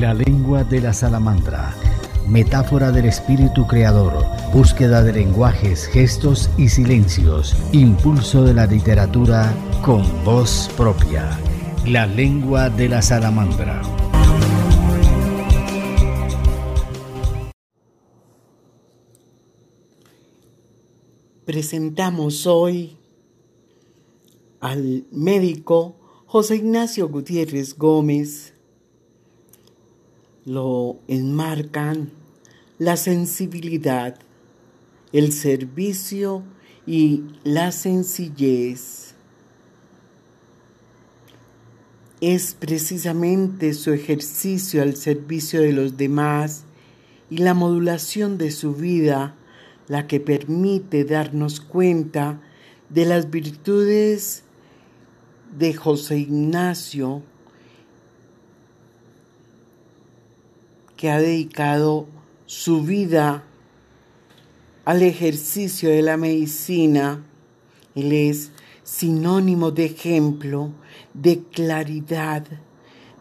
La lengua de la salamandra, metáfora del espíritu creador, búsqueda de lenguajes, gestos y silencios, impulso de la literatura con voz propia. La lengua de la salamandra. Presentamos hoy al médico José Ignacio Gutiérrez Gómez. Lo enmarcan la sensibilidad, el servicio y la sencillez. Es precisamente su ejercicio al servicio de los demás y la modulación de su vida la que permite darnos cuenta de las virtudes de José Ignacio, que ha dedicado su vida al ejercicio de la medicina. Él es sinónimo de ejemplo, de claridad,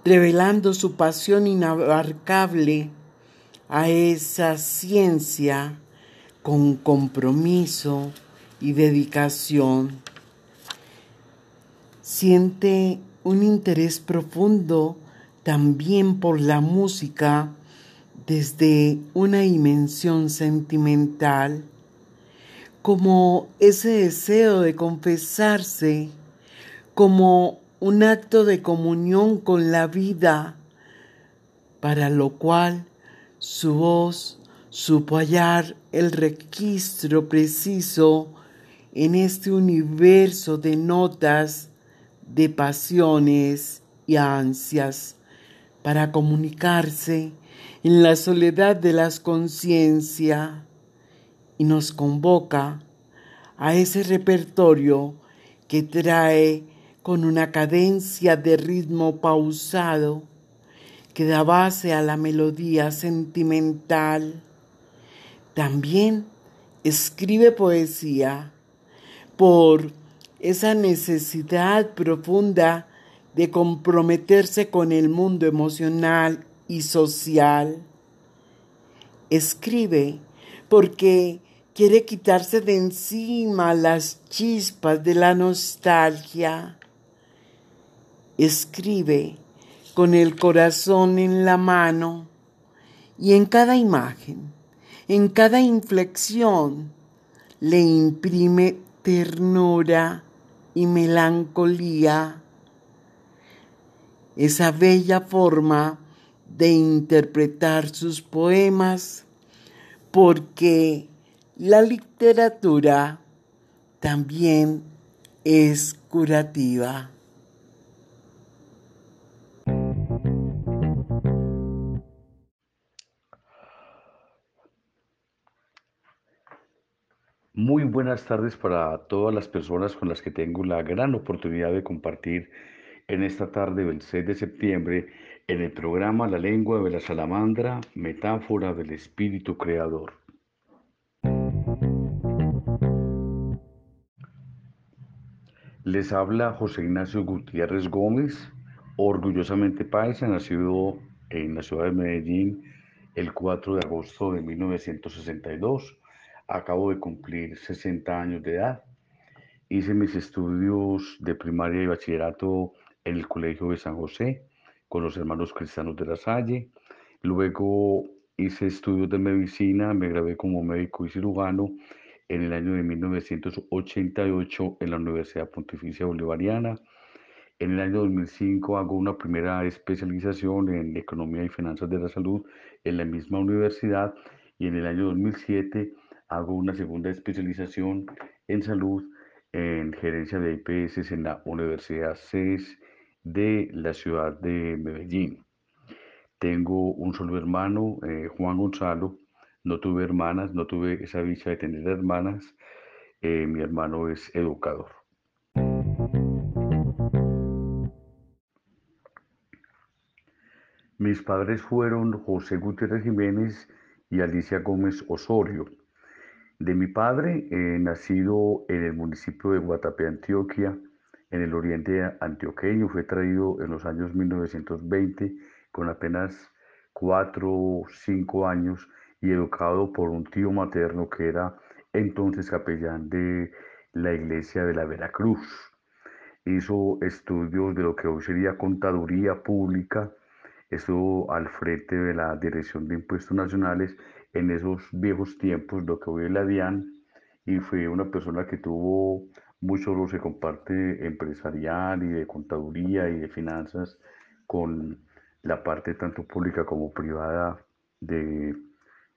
revelando su pasión inabarcable a esa ciencia con compromiso y dedicación. Siente un interés profundo también por la música desde una dimensión sentimental, como ese deseo de confesarse, como un acto de comunión con la vida, para lo cual su voz supo hallar el registro preciso en este universo de notas, de pasiones y ansias para comunicarse en la soledad de las conciencias y nos convoca a ese repertorio que trae con una cadencia de ritmo pausado que da base a la melodía sentimental. También escribe poesía por esa necesidad profunda de comprometerse con el mundo emocional y social. Escribe porque quiere quitarse de encima las chispas de la nostalgia. Escribe con el corazón en la mano y en cada imagen en cada inflexión le imprime ternura y melancolía, esa bella forma de interpretar sus poemas, porque la literatura también es curativa. Muy buenas tardes para todas las personas con las que tengo la gran oportunidad de compartir en esta tarde del 6 de septiembre en el programa La lengua de la salamandra, metáfora del espíritu creador. Les habla José Ignacio Gutiérrez Gómez, orgullosamente paisa, nacido en la ciudad de Medellín el 4 de agosto de 1962 acabo de cumplir 60 años de edad. Hice mis estudios de primaria y bachillerato en el Colegio de San José con los hermanos cristianos de la Salle. Luego hice estudios de medicina, me gradué como médico y cirujano en el año de 1988 en la Universidad Pontificia Bolivariana. En el año 2005 hago una primera especialización en Economía y Finanzas de la Salud en la misma universidad y en el año 2007 hago una segunda especialización en salud en gerencia de IPS en la Universidad CES de la ciudad de Medellín. Tengo un solo hermano, eh, Juan Gonzalo. No tuve hermanas, no tuve esa dicha de tener hermanas. Eh, mi hermano es educador. Mis padres fueron José Gutiérrez Jiménez y Alicia Gómez Osorio de mi padre, eh, nacido en el municipio de Guatapé, Antioquia, en el oriente antioqueño, fue traído en los años 1920 con apenas cuatro, cinco años y educado por un tío materno que era entonces capellán de la iglesia de la Veracruz. Hizo estudios de lo que hoy sería contaduría pública, estuvo al frente de la Dirección de Impuestos Nacionales en esos viejos tiempos, lo que hoy es la DIAN, y fue una persona que tuvo mucho roce con parte empresarial y de contaduría y de finanzas con la parte tanto pública como privada de,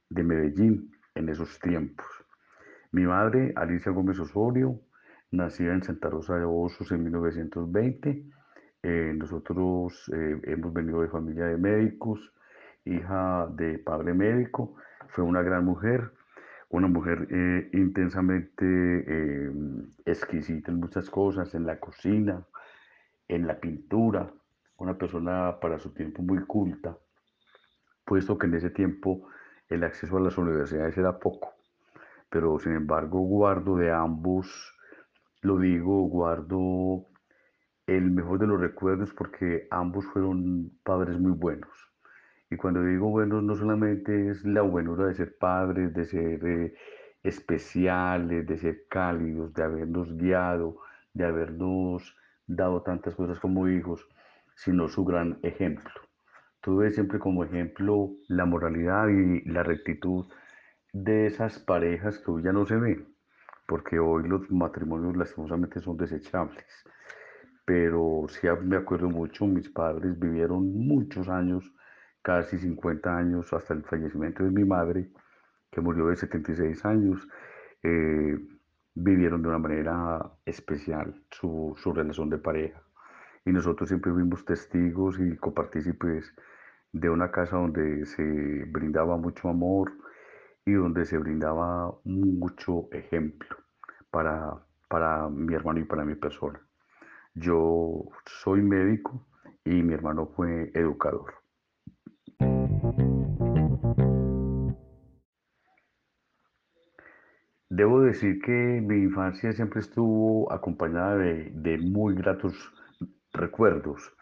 de Medellín en esos tiempos. Mi madre, Alicia Gómez Osorio, nacida en Santa Rosa de Osos en 1920. Eh, nosotros eh, hemos venido de familia de médicos, hija de padre médico. Fue una gran mujer, una mujer eh, intensamente exquisita en muchas cosas, en la cocina, en la pintura, una persona para su tiempo muy culta, puesto que en ese tiempo el acceso a las universidades era poco, pero sin embargo guardo de ambos, lo digo, guardo el mejor de los recuerdos porque ambos fueron padres muy buenos. Y cuando digo buenos, no solamente es la buenura de ser padres, de ser eh, especiales, de ser cálidos, de habernos guiado, de habernos dado tantas cosas como hijos, sino su gran ejemplo. Tuve siempre como ejemplo la moralidad y la rectitud de esas parejas que hoy ya no se ven, porque hoy los matrimonios lastimosamente son desechables. Pero sí me acuerdo mucho, mis padres vivieron muchos años, casi 50 años, hasta el fallecimiento de mi madre, que murió de 76 años. Eh, vivieron de una manera especial su, su relación de pareja y nosotros siempre fuimos testigos y copartícipes de una casa donde se brindaba mucho amor y donde se brindaba mucho ejemplo para, para mi hermano y para mi persona. Yo soy médico y mi hermano fue educador. Debo decir que mi infancia siempre estuvo acompañada de, muy gratos recuerdos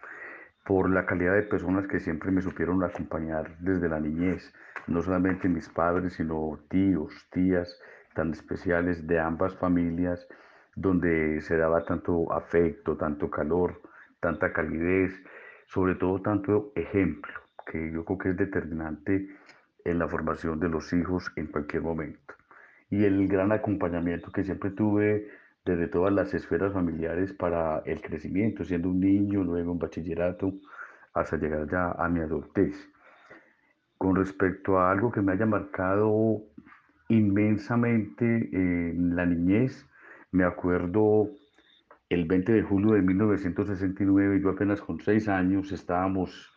por la calidad de personas que siempre me supieron acompañar desde la niñez, no solamente mis padres, sino tíos, tías tan especiales de ambas familias, donde se daba tanto afecto, tanto calor, tanta calidez, sobre todo tanto ejemplo, que yo creo que es determinante en la formación de los hijos en cualquier momento. Y el gran acompañamiento que siempre tuve desde todas las esferas familiares para el crecimiento, siendo un niño, luego un bachillerato, hasta llegar ya a mi adultez. Con respecto a algo que me haya marcado inmensamente en la niñez, me acuerdo el 20 de julio de 1969, yo apenas con seis años, estábamos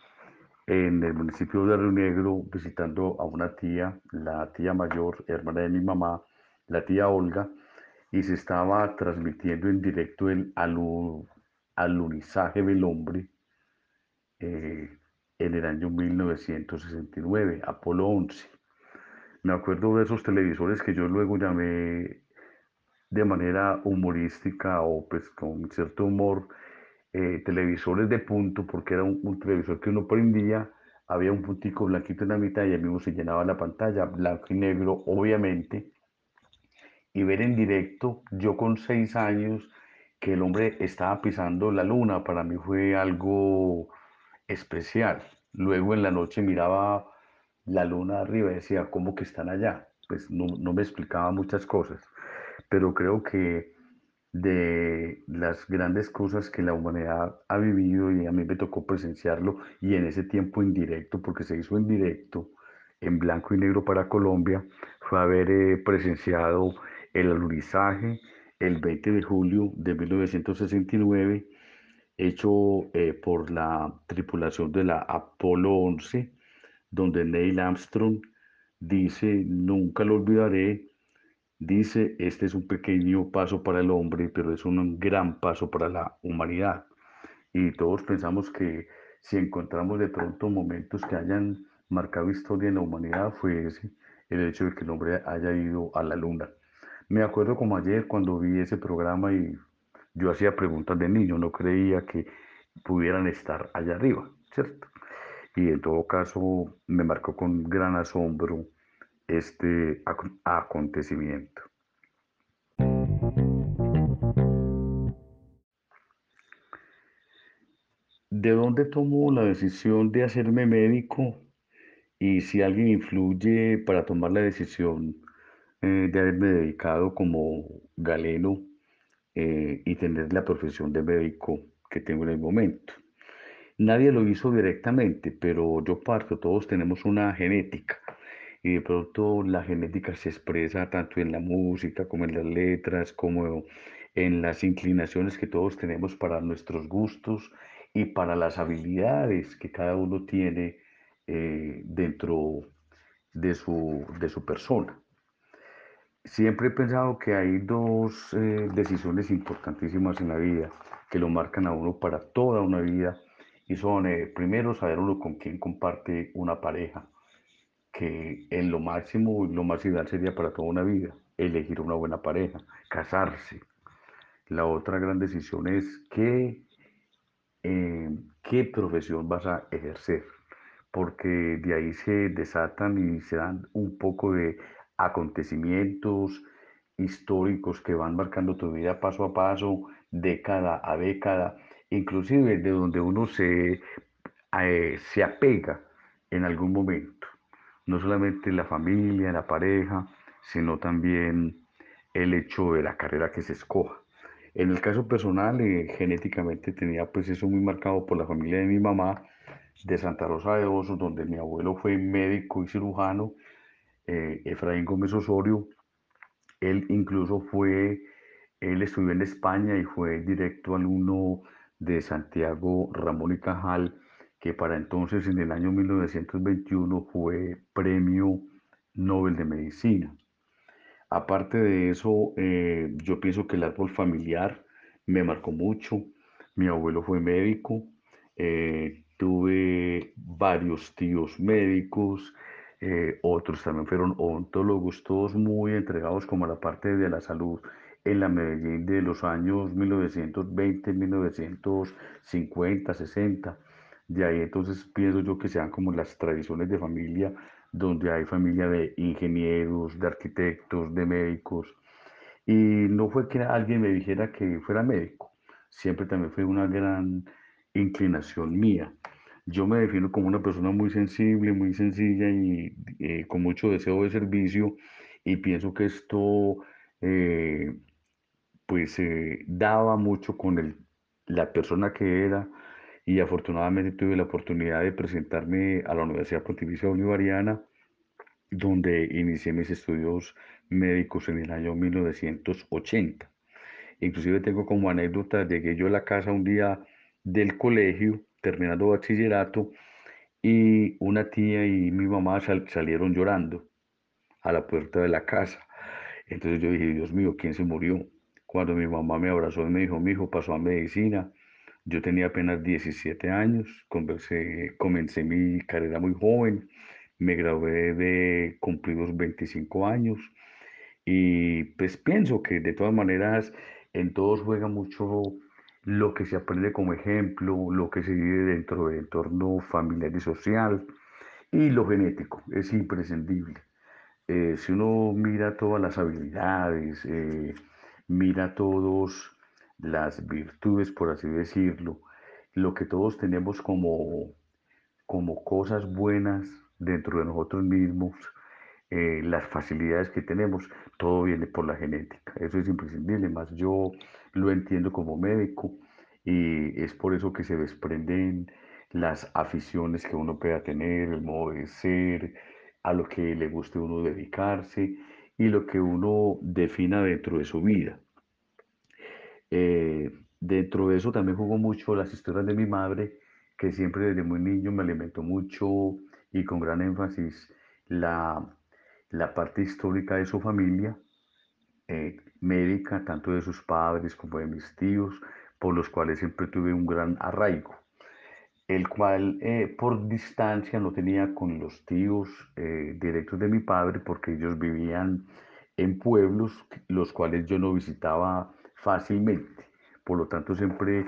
en el municipio de Río Negro visitando a una tía, la tía mayor, hermana de mi mamá, la tía Olga, y se estaba transmitiendo en directo el alunizaje del hombre eh, en el año 1969, Apolo 11. Me acuerdo de esos televisores que yo luego llamé de manera humorística o pues con cierto humor eh, televisores de punto porque era un, televisor que uno prendía, había un puntico blanquito en la mitad y al mismo se llenaba la pantalla, blanco y negro obviamente, y ver en directo, yo con seis años, que el hombre estaba pisando la luna, para mí fue algo especial. Luego en la noche miraba la luna arriba y decía, ¿cómo que están allá? Pues no, no me explicaba muchas cosas, pero creo que de las grandes cosas que la humanidad ha vivido y a mí me tocó presenciarlo y en ese tiempo en directo, porque se hizo en directo, en blanco y negro para Colombia, fue haber eh, presenciado el alunizaje el 20 de julio de 1969, hecho eh, por la tripulación de la Apolo 11, donde Neil Armstrong dice, nunca lo olvidaré, dice, este es un pequeño paso para el hombre, pero es un gran paso para la humanidad. Y todos pensamos que si encontramos de pronto momentos que hayan marcado historia en la humanidad, fue ese, el hecho de que el hombre haya ido a la luna. Me acuerdo como ayer cuando vi ese programa y yo hacía preguntas de niño, no creía que pudieran estar allá arriba, ¿cierto? y en todo caso me marcó con gran asombro este acontecimiento. ¿De dónde tomo la decisión de hacerme médico? Y si alguien influye para tomar la decisión eh, de haberme dedicado como galeno eh, y tener la profesión de médico que tengo en el momento. Nadie lo hizo directamente, pero yo parto, todos tenemos una genética y de pronto la genética se expresa tanto en la música como en las letras, como en las inclinaciones que todos tenemos para nuestros gustos y para las habilidades que cada uno tiene eh, dentro de su, de su persona. Siempre he pensado que hay dos eh, decisiones importantísimas en la vida que lo marcan a uno para toda una vida y son, eh, primero, saber uno con quién comparte una pareja, que en lo máximo, lo más ideal sería para toda una vida, elegir una buena pareja, casarse. La otra gran decisión es qué, eh, qué profesión vas a ejercer, porque de ahí se desatan y se dan un poco de acontecimientos históricos que van marcando tu vida paso a paso, década a década, inclusive de donde uno se, eh, se apega en algún momento. No solamente la familia, la pareja, sino también el hecho de la carrera que se escoja. En el caso personal, eh, genéticamente tenía pues eso muy marcado por la familia de mi mamá de Santa Rosa de Osos, donde mi abuelo fue médico y cirujano eh, Efraín Gómez Osorio. Él incluso fue, él estudió en España y fue directo alumno de Santiago Ramón y Cajal, que para entonces en el año 1921 fue premio Nobel de Medicina. Aparte de eso, eh, yo pienso que el árbol familiar me marcó mucho. Mi abuelo fue médico, eh, tuve varios tíos médicos, eh, otros también fueron ontólogos, todos muy entregados como a la parte de la salud en la Medellín de los años 1920, 1950, 60. De ahí entonces pienso yo que sean como las tradiciones de familia, donde hay familia de ingenieros, de arquitectos, de médicos. Y no fue que alguien me dijera que fuera médico, siempre también fue una gran inclinación mía. Yo me defino como una persona muy sensible, muy sencilla y eh, con mucho deseo de servicio y pienso que esto eh, pues eh, daba mucho con el, la persona que era y afortunadamente tuve la oportunidad de presentarme a la Universidad Pontificia Bolivariana donde inicié mis estudios médicos en el año 1980. Inclusive tengo como anécdota, llegué yo a la casa un día del colegio terminando bachillerato y una tía y mi mamá salieron llorando a la puerta de la casa. Entonces yo dije, Dios mío, ¿quién se murió? Cuando mi mamá me abrazó y me dijo, mi hijo pasó a medicina, yo tenía apenas 17 años, comencé, comencé mi carrera muy joven, me gradué de cumplidos 25 años y pues pienso que de todas maneras en todos juega mucho lo que se aprende como ejemplo, lo que se vive dentro del entorno familiar y social y lo genético, es imprescindible. Eh, si uno mira todas las habilidades, eh, mira todas las virtudes, por así decirlo, lo que todos tenemos como, como cosas buenas dentro de nosotros mismos, eh, las facilidades que tenemos, todo viene por la genética. Eso es imprescindible, más yo lo entiendo como médico y es por eso que se desprenden las aficiones que uno pueda tener, el modo de ser, a lo que le guste uno dedicarse y lo que uno defina dentro de su vida. Eh, dentro de eso también jugó mucho las historias de mi madre, que siempre desde muy niño me alimentó mucho y con gran énfasis la, la parte histórica de su familia, eh, médica, tanto de sus padres como de mis tíos, por los cuales siempre tuve un gran arraigo, el cual eh, por distancia no tenía con los tíos eh, directos de mi padre porque ellos vivían en pueblos los cuales yo no visitaba fácilmente. Por lo tanto, siempre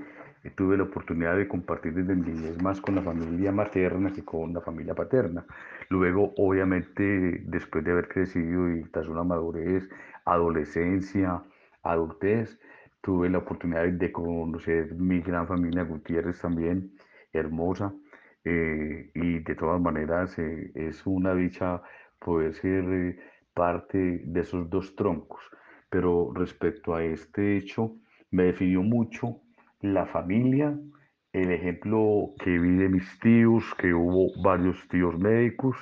tuve la oportunidad de compartir desde mi niñez más con la familia materna que con la familia paterna. Luego, obviamente, después de haber crecido y tras una madurez, adolescencia, adultez, tuve la oportunidad de conocer mi gran familia Gutiérrez también, hermosa, eh, y de todas maneras eh, es una dicha poder ser eh, parte de esos dos troncos. Pero respecto a este hecho, me definió mucho la familia, el ejemplo que vi de mis tíos, que hubo varios tíos médicos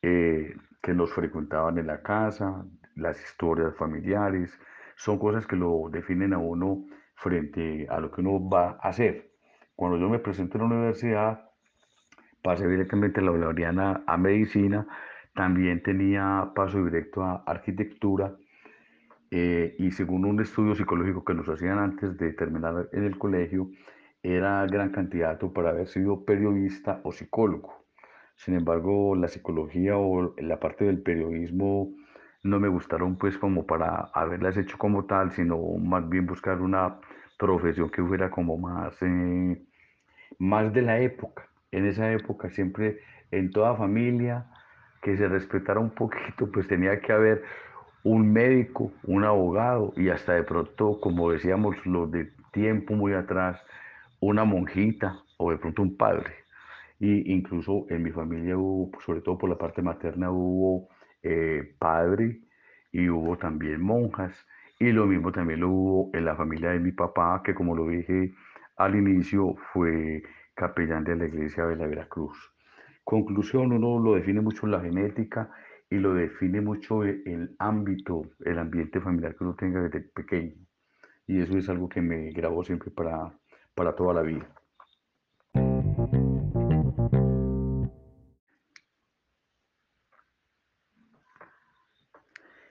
eh, que nos frecuentaban en la casa, las historias familiares, son cosas que lo definen a uno frente a lo que uno va a hacer. Cuando yo me presento en la universidad, pasé directamente a la Bolivariana a medicina, también tenía paso directo a arquitectura eh, y según un estudio psicológico que nos hacían antes de terminar en el colegio, era gran candidato para haber sido periodista o psicólogo. Sin embargo, la psicología o la parte del periodismo no me gustaron pues como para haberlas hecho como tal, sino más bien buscar una profesión que fuera como más, eh, más de la época. En esa época siempre en toda familia que se respetara un poquito, pues tenía que haber un médico, un abogado y hasta de pronto, como decíamos los de tiempo muy atrás, una monjita o de pronto un padre. Y incluso en mi familia hubo, sobre todo por la parte materna, hubo eh, padre y hubo también monjas. Y lo mismo también lo hubo en la familia de mi papá, que como lo dije al inicio, fue capellán de la iglesia de la Veracruz. Conclusión, uno lo define mucho la genética y lo define mucho e, el, ámbito, el ambiente familiar que uno tenga desde pequeño. Y eso es algo que me grabó siempre para, para toda la vida.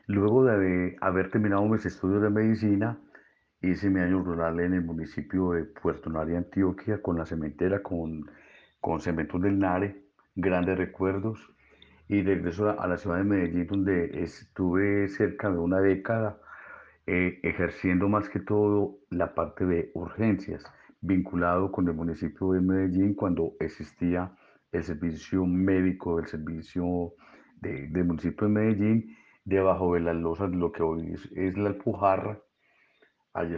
Luego de haber terminado mis estudios de medicina, hice mi año rural en el municipio de Puerto Nare, Antioquia, con la cementera, con, con Cementos del Nare, grandes recuerdos y regreso a la ciudad de Medellín, donde estuve cerca de una década eh, ejerciendo más que todo la parte de urgencias, vinculado con el municipio de Medellín cuando existía el servicio médico del servicio del municipio de Medellín, debajo de las losas de lo que hoy es, la Alpujarra. Allí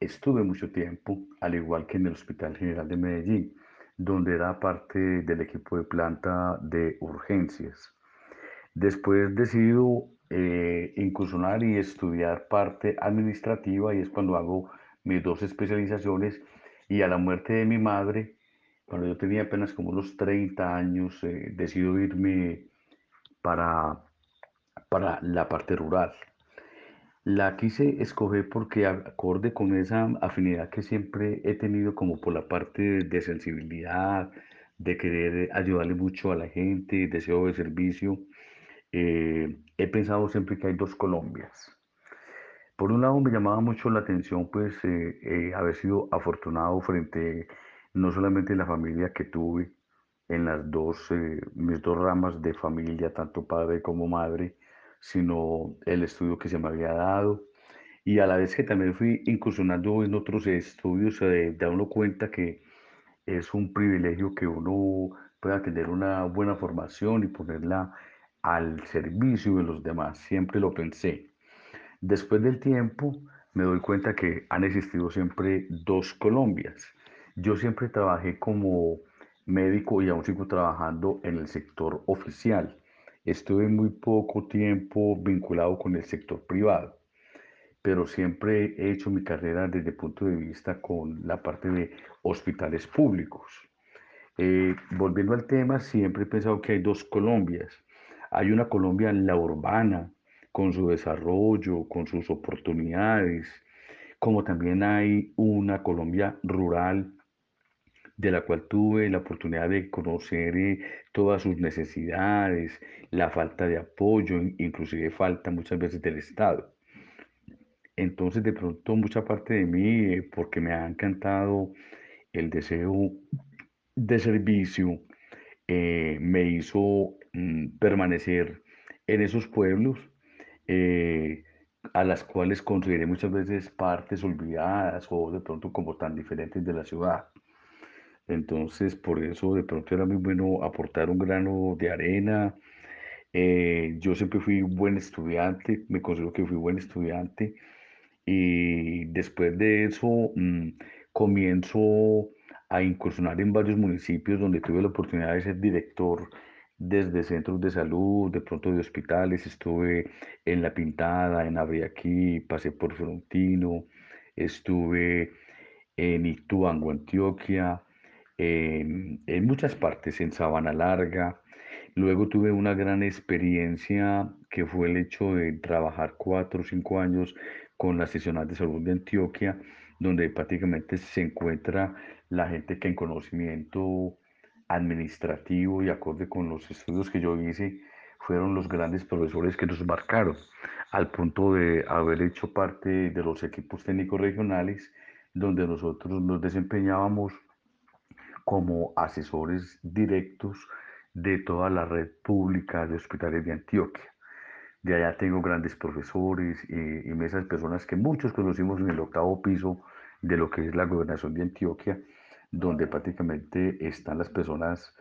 estuve mucho tiempo, al igual que en el Hospital General de Medellín donde era parte del equipo de planta de urgencias. Después decido eh, incursionar y estudiar parte administrativa y es cuando hago mis dos especializaciones y a la muerte de mi madre, cuando yo tenía apenas como unos 30 años, eh, decido irme para, para la parte rural. La quise escoger porque acorde con esa afinidad que siempre he tenido como por la parte de sensibilidad, de querer ayudarle mucho a la gente, deseo de servicio. Eh, he pensado siempre que hay dos Colombias. Por un lado me llamaba mucho la atención pues eh, eh, haber sido afortunado frente no solamente la familia que tuve en las dos, mis dos ramas de familia, tanto padre como madre, sino el estudio que se me había dado. Y a la vez que también fui incursionando en otros estudios, se da uno cuenta que es un privilegio que uno pueda tener una buena formación y ponerla al servicio de los demás. Siempre lo pensé. Después del tiempo me doy cuenta que han existido siempre dos Colombias. Yo siempre trabajé como médico y aún sigo trabajando en el sector oficial. Estuve muy poco tiempo vinculado con el sector privado, pero siempre he hecho mi carrera desde el punto de vista con la parte de hospitales públicos. Eh, volviendo al tema, siempre he pensado que hay dos Colombias. Hay una Colombia la urbana, con su desarrollo, con sus oportunidades, como también hay una Colombia rural de la cual tuve la oportunidad de conocer eh, todas sus necesidades, la falta de apoyo, inclusive falta muchas veces del Estado. Entonces, de pronto, mucha parte de mí, eh, porque me ha encantado el deseo de servicio, eh, me hizo mm, permanecer en esos pueblos, a las cuales consideré muchas veces partes olvidadas o de pronto como tan diferentes de la ciudad. Entonces, por eso de pronto era muy bueno aportar un grano de arena. Eh, yo siempre fui buen estudiante, me considero que fui buen estudiante. Y después de eso mm, comienzo a incursionar en varios municipios donde tuve la oportunidad de ser director desde centros de salud, de pronto de hospitales, estuve en La Pintada, en Abriaquí, pasé por Frontino, estuve en Ituango, Antioquia, en, en muchas partes, en Sabana Larga. Luego tuve una gran experiencia que fue el hecho de trabajar cuatro o cinco años con la seccional de salud de Antioquia, donde prácticamente se encuentra la gente que en conocimiento administrativo y acorde con los estudios que yo hice, fueron los grandes profesores que nos marcaron, al punto de haber hecho parte de los equipos técnicos regionales, donde nosotros nos desempeñábamos como asesores directos de toda la red pública de hospitales de Antioquia. De allá tengo grandes profesores y, y personas que muchos conocimos en el octavo piso de lo que es la gobernación de Antioquia donde prácticamente están las personas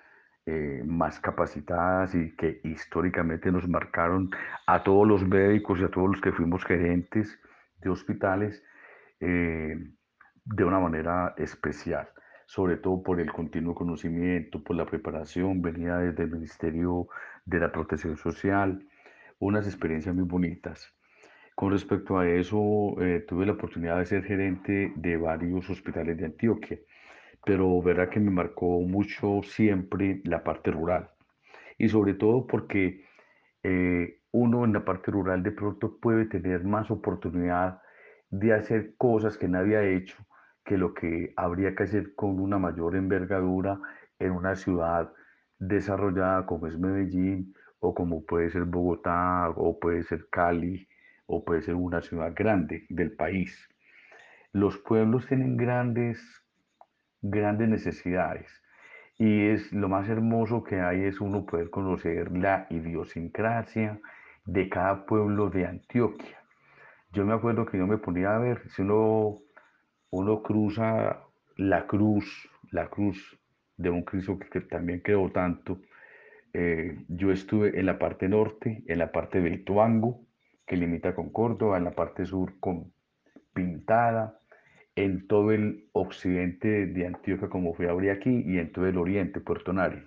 eh, más capacitadas y que históricamente nos marcaron a todos los médicos y a todos los que fuimos gerentes de hospitales eh, de una manera especial, sobre todo por el continuo conocimiento, por la preparación, venía desde el Ministerio de la Protección Social, unas experiencias muy bonitas. Con respecto a eso, eh, tuve la oportunidad de ser gerente de varios hospitales de Antioquia pero verá que me marcó mucho siempre la parte rural. Y sobre todo porque eh, uno en la parte rural de pronto puede tener más oportunidad de hacer cosas que nadie ha hecho que lo que habría que hacer con una mayor envergadura en una ciudad desarrollada como es Medellín o como puede ser Bogotá o puede ser Cali o puede ser una ciudad grande del país. Los pueblos tienen grandes grandes necesidades. Y es lo más hermoso que hay es uno poder conocer la idiosincrasia de cada pueblo de Antioquia. Yo me acuerdo que yo me ponía a ver, si uno, uno cruza la cruz, la cruz de un Cristo que, también quedó tanto, eh, yo estuve en la parte norte, en la parte del Tuango, que limita con Córdoba, en la parte sur con Pintada, en todo el occidente de Antioquia, como fue aquí, y en todo el oriente, Puerto Nari.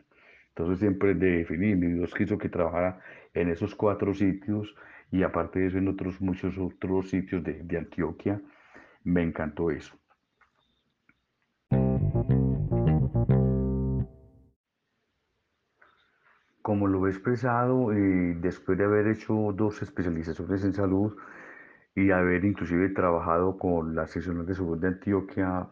Entonces siempre definí, mi Dios quiso que trabajara en esos cuatro sitios y aparte de eso en otros muchos otros sitios de, de Antioquia. Me encantó eso. Como lo he expresado, eh, después de haber hecho dos especializaciones en salud, y haber inclusive trabajado con la sección de salud de Antioquia,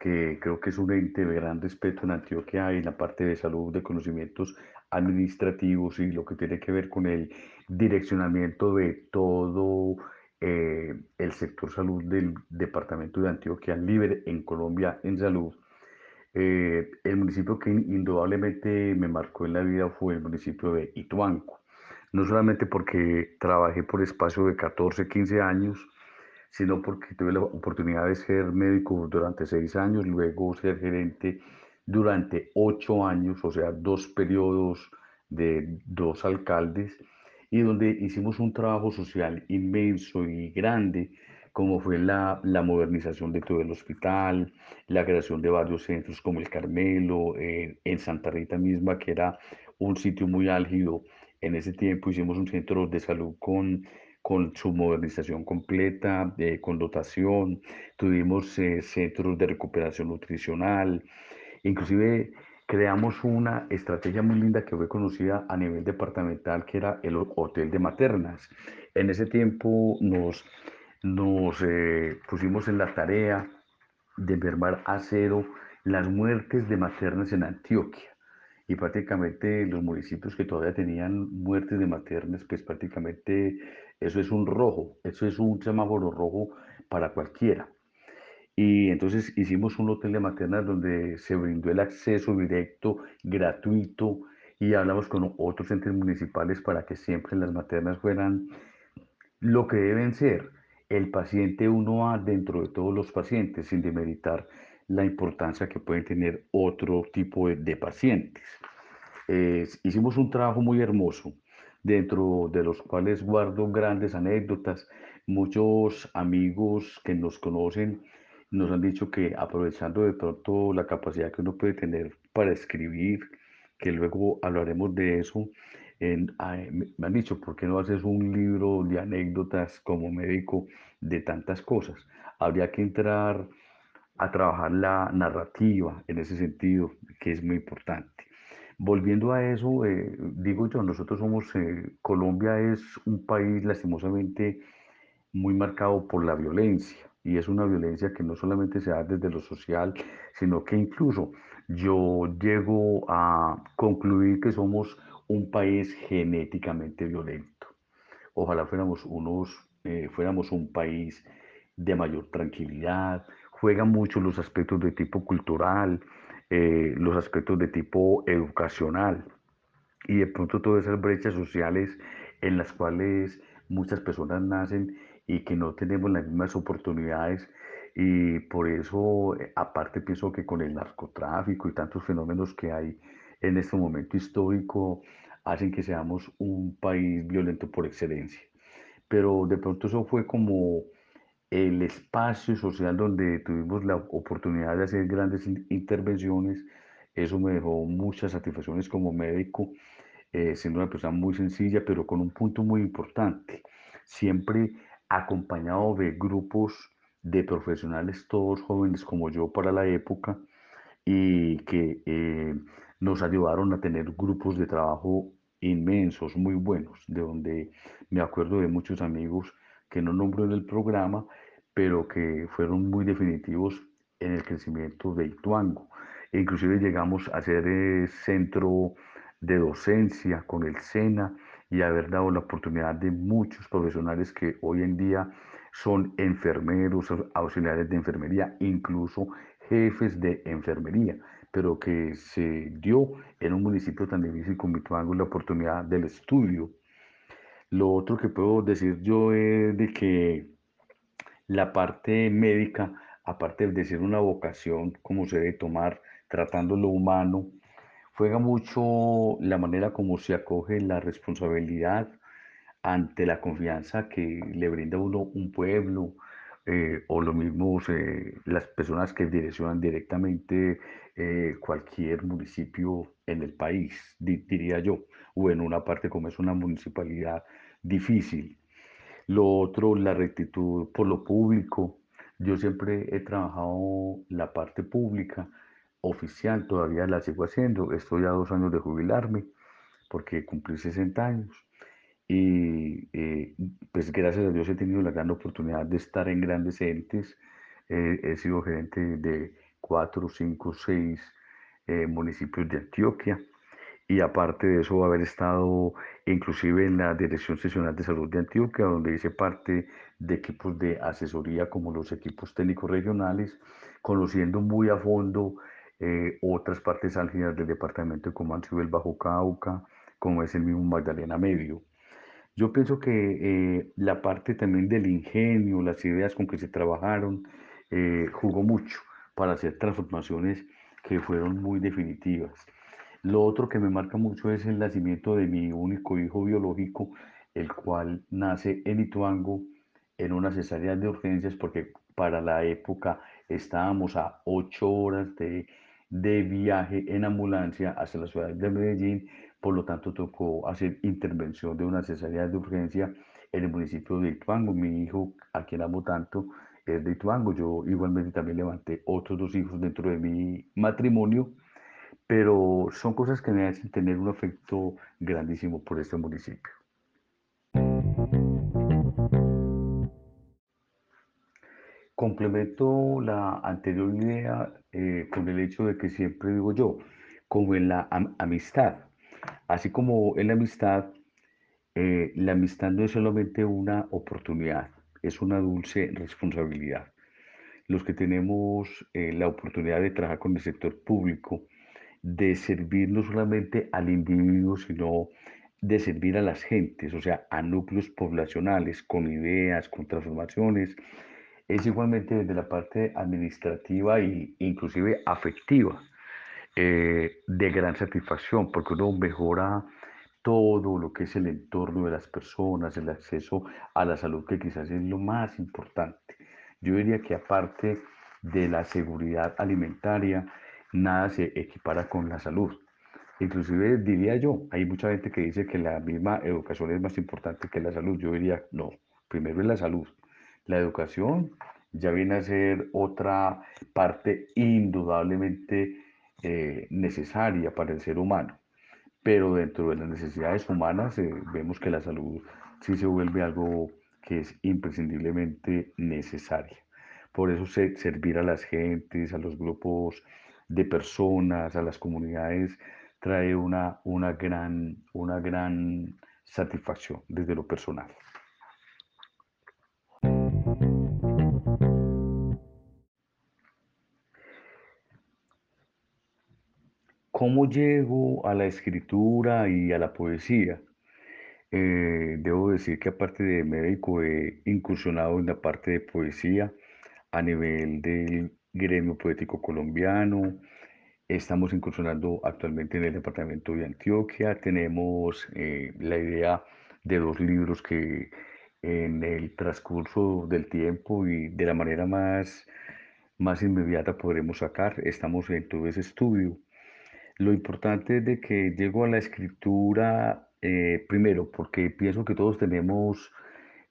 que creo que es un ente de gran respeto en Antioquia y en la parte de salud, de conocimientos administrativos y lo que tiene que ver con el direccionamiento de todo eh, el sector salud del departamento de Antioquia, libre en Colombia en salud. Eh, el municipio que indudablemente me marcó en la vida fue el municipio de Ituanco no solamente porque trabajé por espacio de 14, 15 años, sino porque tuve la oportunidad de ser médico durante seis años, luego ser gerente durante ocho años, o sea, dos periodos de dos alcaldes, y donde hicimos un trabajo social inmenso y grande, como fue la, la modernización de todo el hospital, la creación de varios centros como el Carmelo, eh, en Santa Rita misma, que era un sitio muy álgido. En ese tiempo hicimos un centro de salud con, con su modernización completa, eh, con dotación, tuvimos eh, centros de recuperación nutricional, inclusive creamos una estrategia muy linda que fue conocida a nivel departamental, que era el Hotel de Maternas. En ese tiempo nos, eh, pusimos en la tarea de mermar a cero las muertes de maternas en Antioquia y prácticamente los municipios que todavía tenían muertes de maternas, pues prácticamente eso es un rojo, eso es un semáforo rojo para cualquiera. Y entonces hicimos un hotel de maternas donde se brindó el acceso directo, gratuito, y hablamos con otros entes municipales para que siempre las maternas fueran lo que deben ser. El paciente uno va dentro de todos los pacientes sin demeritar la importancia que pueden tener otro tipo de, pacientes. hicimos un trabajo muy hermoso, dentro de los cuales guardo grandes anécdotas. Muchos amigos que nos conocen nos han dicho que aprovechando de pronto la capacidad que uno puede tener para escribir, que luego hablaremos de eso, en, me han dicho, ¿por qué no haces un libro de anécdotas como médico de tantas cosas? Habría que entrar a trabajar la narrativa en ese sentido, que es muy importante. Volviendo a eso, eh, digo yo, nosotros somos, eh, Colombia es un país lastimosamente muy marcado por la violencia y es una violencia que no solamente se da desde lo social, sino que incluso yo llego a concluir que somos un país genéticamente violento. Ojalá fuéramos unos, eh, fuéramos un país de mayor tranquilidad, juegan mucho los aspectos de tipo cultural, eh, los aspectos de tipo educacional y de pronto todas esas brechas sociales en las cuales muchas personas nacen y que no tenemos las mismas oportunidades y por eso eh, aparte pienso que con el narcotráfico y tantos fenómenos que hay en este momento histórico hacen que seamos un país violento por excelencia. Pero de pronto eso fue como el espacio social donde tuvimos la oportunidad de hacer grandes intervenciones. Eso me dejó muchas satisfacciones como médico, eh, siendo una persona muy sencilla, pero con un punto muy importante. Siempre acompañado de grupos de profesionales, todos jóvenes como yo para la época, y que eh, nos ayudaron a tener grupos de trabajo inmensos, muy buenos, de donde me acuerdo de muchos amigos que no nombro en el programa, pero que fueron muy definitivos en el crecimiento de Ituango. Inclusive llegamos a ser eh, centro de docencia con el SENA y haber dado la oportunidad de muchos profesionales que hoy en día son enfermeros, auxiliares de enfermería, incluso jefes de enfermería, pero que se dio en un municipio tan difícil como Ituango la oportunidad del estudio. Lo otro que puedo decir yo es de que la parte médica, aparte de ser una vocación como se debe tomar, tratando lo humano, juega mucho la manera como se acoge la responsabilidad ante la confianza que le brinda uno un pueblo eh, o lo mismo eh, las personas que direccionan directamente eh, cualquier municipio en el país, diría yo, o en una parte como es una municipalidad difícil. Lo otro, la rectitud por lo público. Yo siempre he trabajado la parte pública oficial todavía la sigo haciendo. Estoy a dos años de jubilarme porque cumplí 60 años. Y eh, pues gracias a Dios he tenido la gran oportunidad de estar en grandes entes. Eh, he sido gerente de cuatro, cinco, seis eh, municipios de Antioquia. Y aparte de eso, haber estado inclusive en la Dirección Seccional de Salud de Antioquia, donde hice parte de equipos de asesoría como los equipos técnicos regionales, conociendo muy a fondo eh, otras partes álgidas del departamento como han sido el Bajo Cauca, como es el mismo Magdalena Medio. Yo pienso que eh, la parte también del ingenio, las ideas con que se trabajaron, eh, jugó mucho para hacer transformaciones que fueron muy definitivas. Lo otro que me marca mucho es el nacimiento de mi único hijo biológico, el cual nace en Ituango en una cesárea de urgencias porque para la época estábamos a ocho horas de de viaje en ambulancia hacia la ciudad de Medellín, por lo tanto tocó hacer intervención de una cesárea de urgencia en el municipio de Ituango. Mi hijo, a quien amo tanto, es de Ituango. Yo igualmente también levanté otros dos hijos dentro de mi matrimonio, pero son cosas que me hacen tener un afecto grandísimo por este municipio. Complemento la anterior idea eh, con el hecho de que siempre digo yo, como en la amistad, así como en la amistad, eh, la amistad no es solamente una oportunidad, es una dulce responsabilidad. Los que tenemos eh, la oportunidad de trabajar con el sector público, de servir no solamente al individuo, sino de servir a las gentes, o sea, a núcleos poblacionales, con ideas, con transformaciones, es igualmente desde la parte administrativa e inclusive afectiva, eh, de gran satisfacción, porque uno mejora todo lo que es el entorno de las personas, el acceso a la salud, que quizás es lo más importante. Yo diría que aparte de la seguridad alimentaria, nada se equipara con la salud. Inclusive diría yo, hay mucha gente que dice que la misma educación es más importante que la salud. Yo diría, no, primero es la salud. La educación ya viene a ser otra parte indudablemente eh, necesaria para el ser humano. Pero dentro de las necesidades humanas eh, vemos que la salud sí se vuelve algo que es imprescindiblemente necesaria. Por eso servir a las gentes, a los grupos de personas, a las comunidades, trae una, una, gran, una gran satisfacción desde lo personal. ¿Cómo llego a la escritura y a la poesía? Eh, debo decir que aparte de médico he incursionado en la parte de poesía a nivel del gremio poético colombiano, Estamos incursionando actualmente en el departamento de Antioquia. Tenemos eh, la idea de dos libros que en el transcurso del tiempo y de la manera más, más inmediata podremos sacar. Estamos en todo ese estudio. Lo importante de que llego a la escritura eh, primero porque pienso que todos tenemos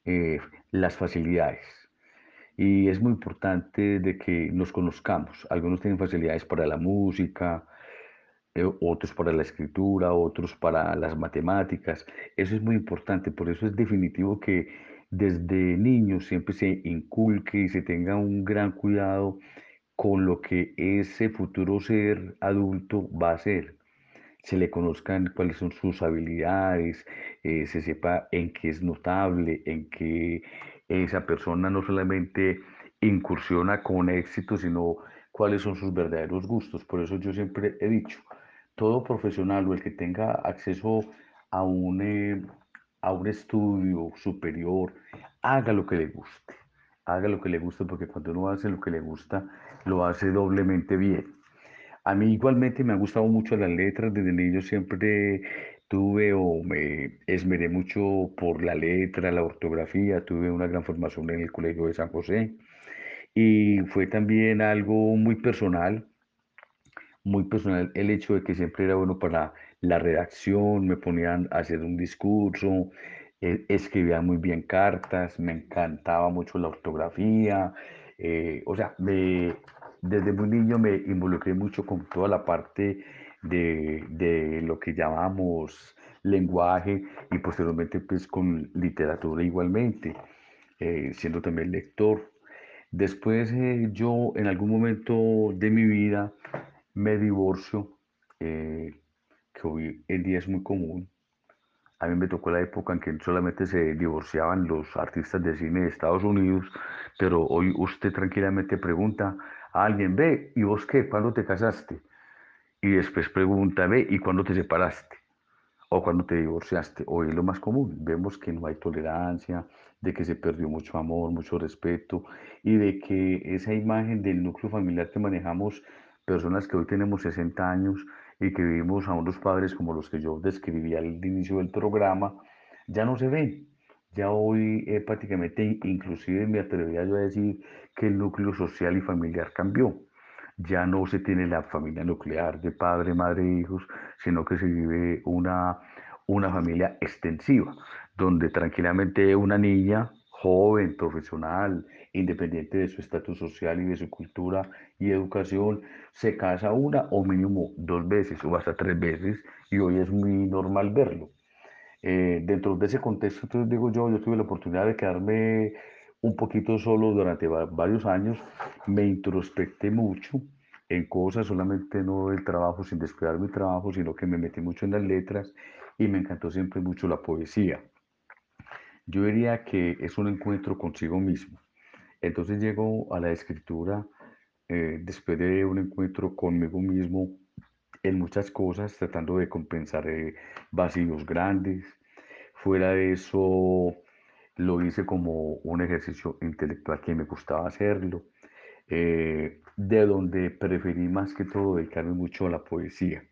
eh, las facilidades y es muy importante de que nos conozcamos. Algunos tienen facilidades para la música, eh, otros para la escritura, otros para las matemáticas. Eso es muy importante, por eso es definitivo que desde niños siempre se inculque y se tenga un gran cuidado con lo que ese futuro ser adulto va a ser. Se le conozcan cuáles son sus habilidades, eh, se sepa en qué es notable, en qué esa persona no solamente incursiona con éxito, sino cuáles son sus verdaderos gustos. Por eso yo siempre he dicho, todo profesional o el que tenga acceso a un, eh, a un estudio superior, haga lo que le guste. Haga lo que le guste porque cuando uno hace lo que le gusta, lo hace doblemente bien. A mí igualmente me ha gustado mucho las letras, desde niño siempre tuve o me esmeré mucho por la letra, la ortografía, tuve una gran formación en el Colegio de San José. Y fue también algo muy personal, muy personal el hecho de que siempre era bueno para la redacción, me ponían a hacer un discurso, eh, escribía muy bien cartas, me encantaba mucho la ortografía, eh, o sea, me, desde muy niño me involucré mucho con toda la parte de, lo que llamamos lenguaje y posteriormente pues con literatura igualmente, eh, siendo también lector. Después eh, yo en algún momento de mi vida me divorcio, que hoy en día es muy común. A mí me tocó la época en que solamente se divorciaban los artistas de cine de Estados Unidos, pero hoy usted tranquilamente pregunta a alguien, ve, ¿y vos qué? ¿Cuándo te casaste? y después pregunta, ve, ¿y cuándo te separaste? O cuando te divorciaste. Hoy es lo más común. Vemos que no hay tolerancia, de que se perdió mucho amor, mucho respeto y de que esa imagen del núcleo familiar que manejamos, personas que hoy tenemos 60 años y que vivimos a unos padres como los que yo describí al inicio del programa, ya no se ven. Ya hoy eh, prácticamente, inclusive me atrevería yo a decir que el núcleo social y familiar cambió ya no se tiene la familia nuclear de padre, madre hijos, sino que se vive una, una familia extensiva, donde tranquilamente una niña joven, profesional, independiente de su estatus social y de su cultura y educación, se casa una o mínimo dos veces o hasta tres veces y hoy es muy normal verlo. Eh, dentro de ese contexto, entonces digo yo, yo tuve la oportunidad de quedarme un poquito solo durante varios años, me introspecté mucho en cosas, solamente no el trabajo sin descuidar mi trabajo, sino que me metí mucho en las letras y me encantó siempre mucho la poesía. Yo diría que es un encuentro consigo mismo. Entonces llego a la escritura eh, después de un encuentro conmigo mismo en muchas cosas, tratando de compensar eh, vacíos grandes. Fuera de eso, lo hice como un ejercicio intelectual que me gustaba hacerlo, eh, de donde preferí más que todo dedicarme mucho a la poesía.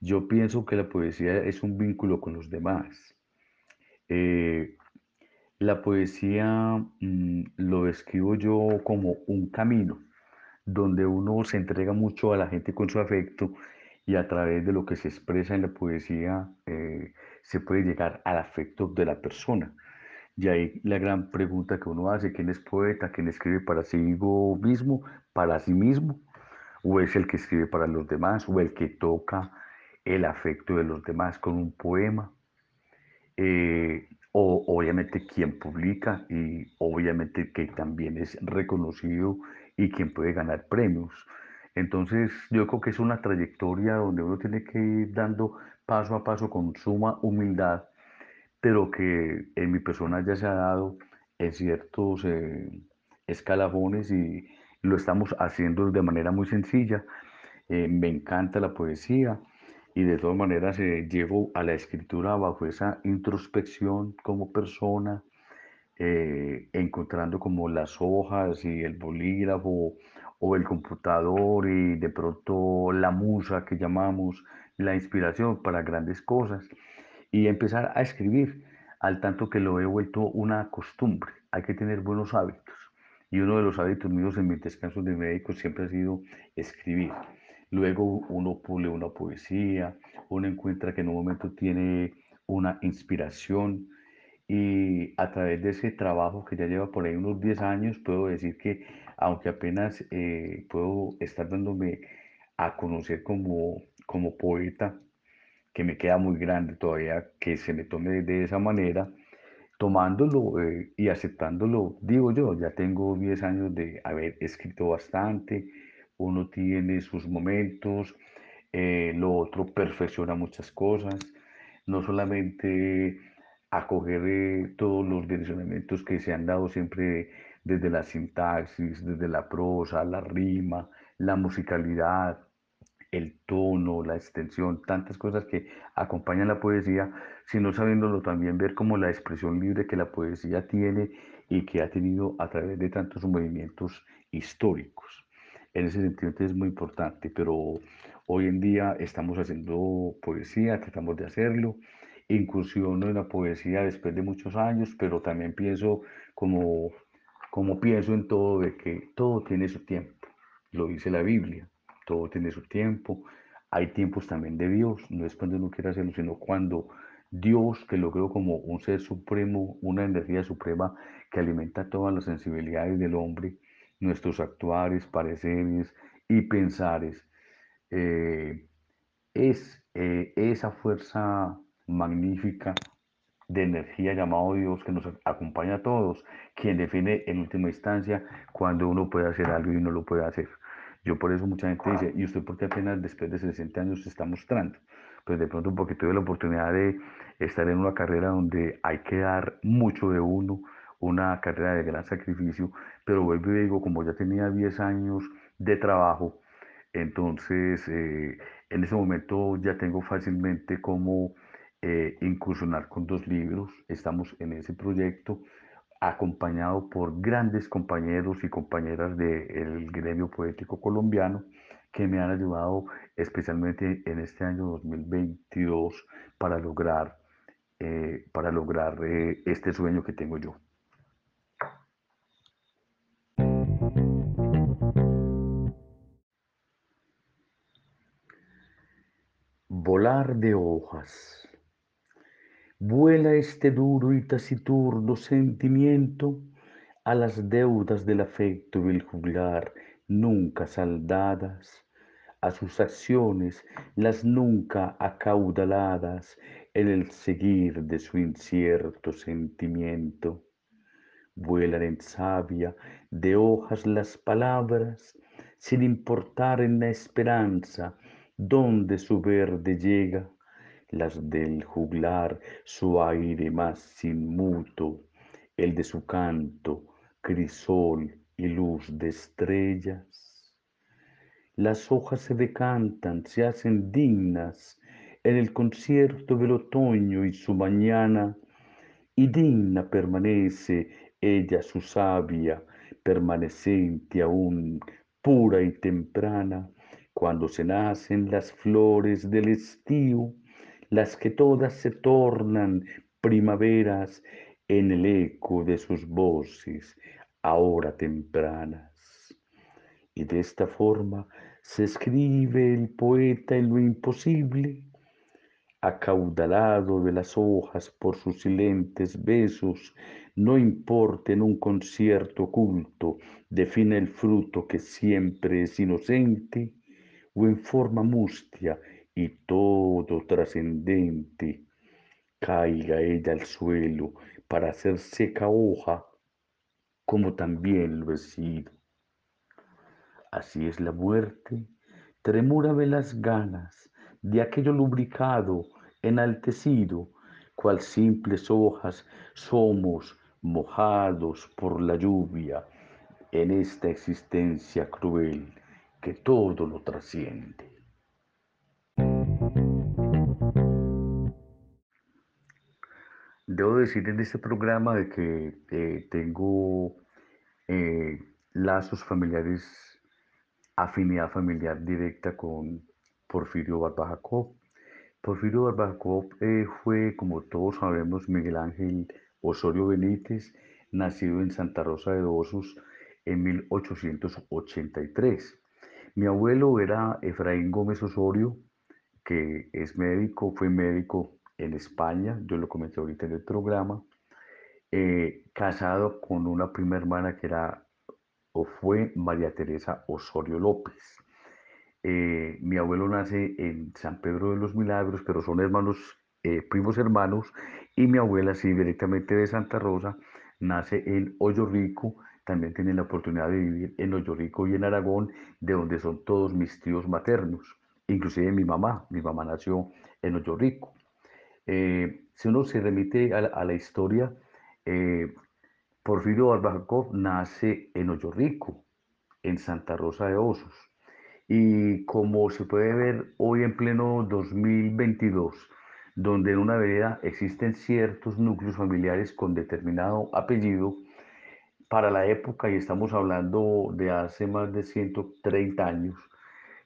Yo pienso que la poesía es un vínculo con los demás. Eh, la poesía mm, lo describo yo como un camino donde uno se entrega mucho a la gente con su afecto y a través de lo que se expresa en la poesía eh, se puede llegar al afecto de la persona. Y ahí la gran pregunta que uno hace, ¿quién es poeta? ¿Quién escribe para sí mismo, para sí mismo? ¿O es el que escribe para los demás? ¿O el que toca el afecto de los demás con un poema? Eh, o obviamente quien publica y obviamente que también es reconocido y quien puede ganar premios. Entonces yo creo que es una trayectoria donde uno tiene que ir dando paso a paso con suma humildad, pero que en mi persona ya se ha dado en ciertos eh, escalafones y lo estamos haciendo de manera muy sencilla. Eh, me encanta la poesía y de todas maneras eh, llevo a la escritura bajo esa introspección como persona, eh, encontrando como las hojas y el bolígrafo o el computador y de pronto la musa que llamamos, la inspiración para grandes cosas y empezar a escribir al tanto que lo he vuelto una costumbre. Hay que tener buenos hábitos y uno de los hábitos míos en mis descansos de médico siempre ha sido escribir. Luego uno pule una poesía, uno encuentra que en un momento tiene una inspiración y a través de ese trabajo que ya lleva por ahí unos 10 años, puedo decir que aunque apenas eh, puedo estar dándome a conocer como, como poeta, que me queda muy grande todavía que se me tome de esa manera, tomándolo eh, y aceptándolo, digo yo, ya tengo 10 años de haber escrito bastante, uno tiene sus momentos, eh, lo otro perfecciona muchas cosas, no solamente acoger eh, todos los direccionamientos que se han dado siempre desde la sintaxis, desde la prosa, la rima, la musicalidad, el tono, la extensión, tantas cosas que acompañan la poesía, sino sabiéndolo también ver como la expresión libre que la poesía tiene y que ha tenido a través de tantos movimientos históricos. En ese sentido es muy importante, pero hoy en día estamos haciendo poesía, tratamos de hacerlo, incursiono en la poesía después de muchos años, pero también pienso como, como pienso en todo, de que todo tiene su tiempo, lo dice la Biblia todo tiene su tiempo. Hay tiempos también de Dios, no es cuando uno quiere hacerlo, sino cuando Dios, que lo creo como un ser supremo, una energía suprema que alimenta todas las sensibilidades del hombre, nuestros actuares, pareceres y pensares, eh, es eh, esa fuerza magnífica de energía llamado Dios que nos acompaña a todos, quien define en última instancia cuando uno puede hacer algo y no lo puede hacer. Yo por eso mucha gente dice, ¿y usted por qué apenas después de 60 años se está mostrando? Pues de pronto porque tuve la oportunidad de estar en una carrera donde hay que dar mucho de uno, una carrera de gran sacrificio, pero vuelvo y digo, como ya tenía 10 años de trabajo, entonces eh, en ese momento ya tengo fácilmente como eh, incursionar con dos libros, estamos en ese proyecto acompañado por grandes compañeros y compañeras del gremio poético colombiano que me han ayudado especialmente en este año 2022 para lograr, eh, para lograr este sueño que tengo yo. De hojas. Vuela este duro y taciturno sentimiento a las deudas del afecto el juglar nunca saldadas, a sus acciones las nunca acaudaladas en el seguir de su incierto sentimiento. Vuelan en savia de hojas las palabras, sin importar en la esperanza donde su verde llega las del juglar su aire más inmuto, el de su canto, crisol y luz de estrellas. las hojas se decantan, se hacen dignas en el concierto del otoño y su mañana, y digna permanece ella su sabia, permaneciente aún, pura y temprana, cuando se nacen las flores del estío, las que todas se tornan primaveras en el eco de sus voces, ahora tempranas. Y de esta forma se escribe el poeta en lo imposible, acaudalado de las hojas por sus silentes besos, no importa en un concierto oculto, define el fruto que siempre es inocente, o en forma mustia y todo trascendente, caiga ella al suelo para hacer seca hoja, como también lo he sido. Así es la muerte, tremura de las ganas de aquello lubricado, enaltecido, cual simples hojas somos mojados por la lluvia en esta existencia cruel que todo lo trasciende. Debo decir en este programa de que eh, tengo eh, lazos familiares, afinidad familiar directa con Porfirio Barba Porfirio Barba eh, fue, como todos sabemos, Miguel Ángel Osorio Benítez, nacido en Santa Rosa de Osos en 1883. Mi abuelo era Efraín Gómez Osorio, que es médico, fue médico en España, yo lo comenté ahorita en el programa, eh, casado con una prima hermana que era o fue María Teresa Osorio López. Eh, mi abuelo nace en San Pedro de los Milagros, pero son hermanos, eh, primos hermanos, y mi abuela, sí, directamente de Santa Rosa, nace en Hoyo Rico, también tienen la oportunidad de vivir en Rico y en Aragón, de donde son todos mis tíos maternos, inclusive mi mamá. Mi mamá nació en Hoyorrico. Eh, si uno se remite a la, historia, eh, Porfirio Barbajakov nace en Hoyorrico, en Santa Rosa de Osos. Y como se puede ver hoy en pleno 2022, donde en una vereda existen ciertos núcleos familiares con determinado apellido, para la época, y estamos hablando de hace más de 130 años,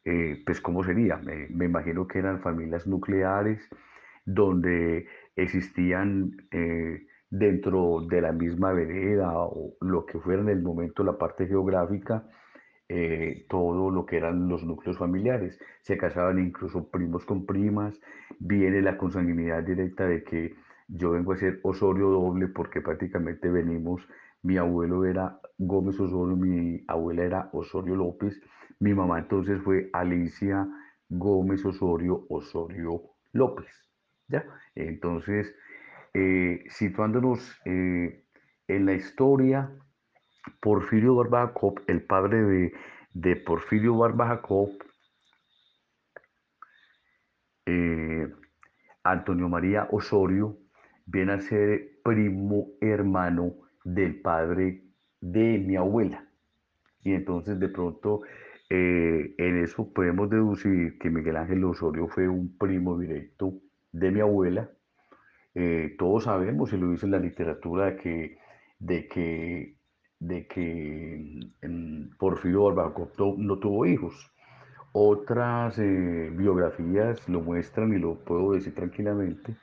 eh, pues ¿cómo sería? Me, imagino que eran familias nucleares donde existían eh, dentro de la misma vereda o lo que fuera en el momento la parte geográfica, eh, todo lo que eran los núcleos familiares. Se casaban incluso primos con primas, viene la consanguinidad directa de que yo vengo a ser Osorio doble porque prácticamente venimos mi abuelo era Gómez Osorio, mi abuela era Osorio López, mi mamá entonces fue Alicia Gómez Osorio Osorio López. ¿ya? Entonces, eh, situándonos eh, en la historia, Porfirio Barba el padre de, de Porfirio Barba eh, Antonio María Osorio, viene a ser primo hermano del padre de mi abuela. Y entonces de pronto eh, en eso podemos deducir que Miguel Ángel Osorio fue un primo directo de mi abuela. Eh, todos sabemos, y lo dice la literatura, de que, de que, de que mm, Porfirio Barbacoa no, tuvo hijos. Otras eh, biografías lo muestran y lo puedo decir tranquilamente,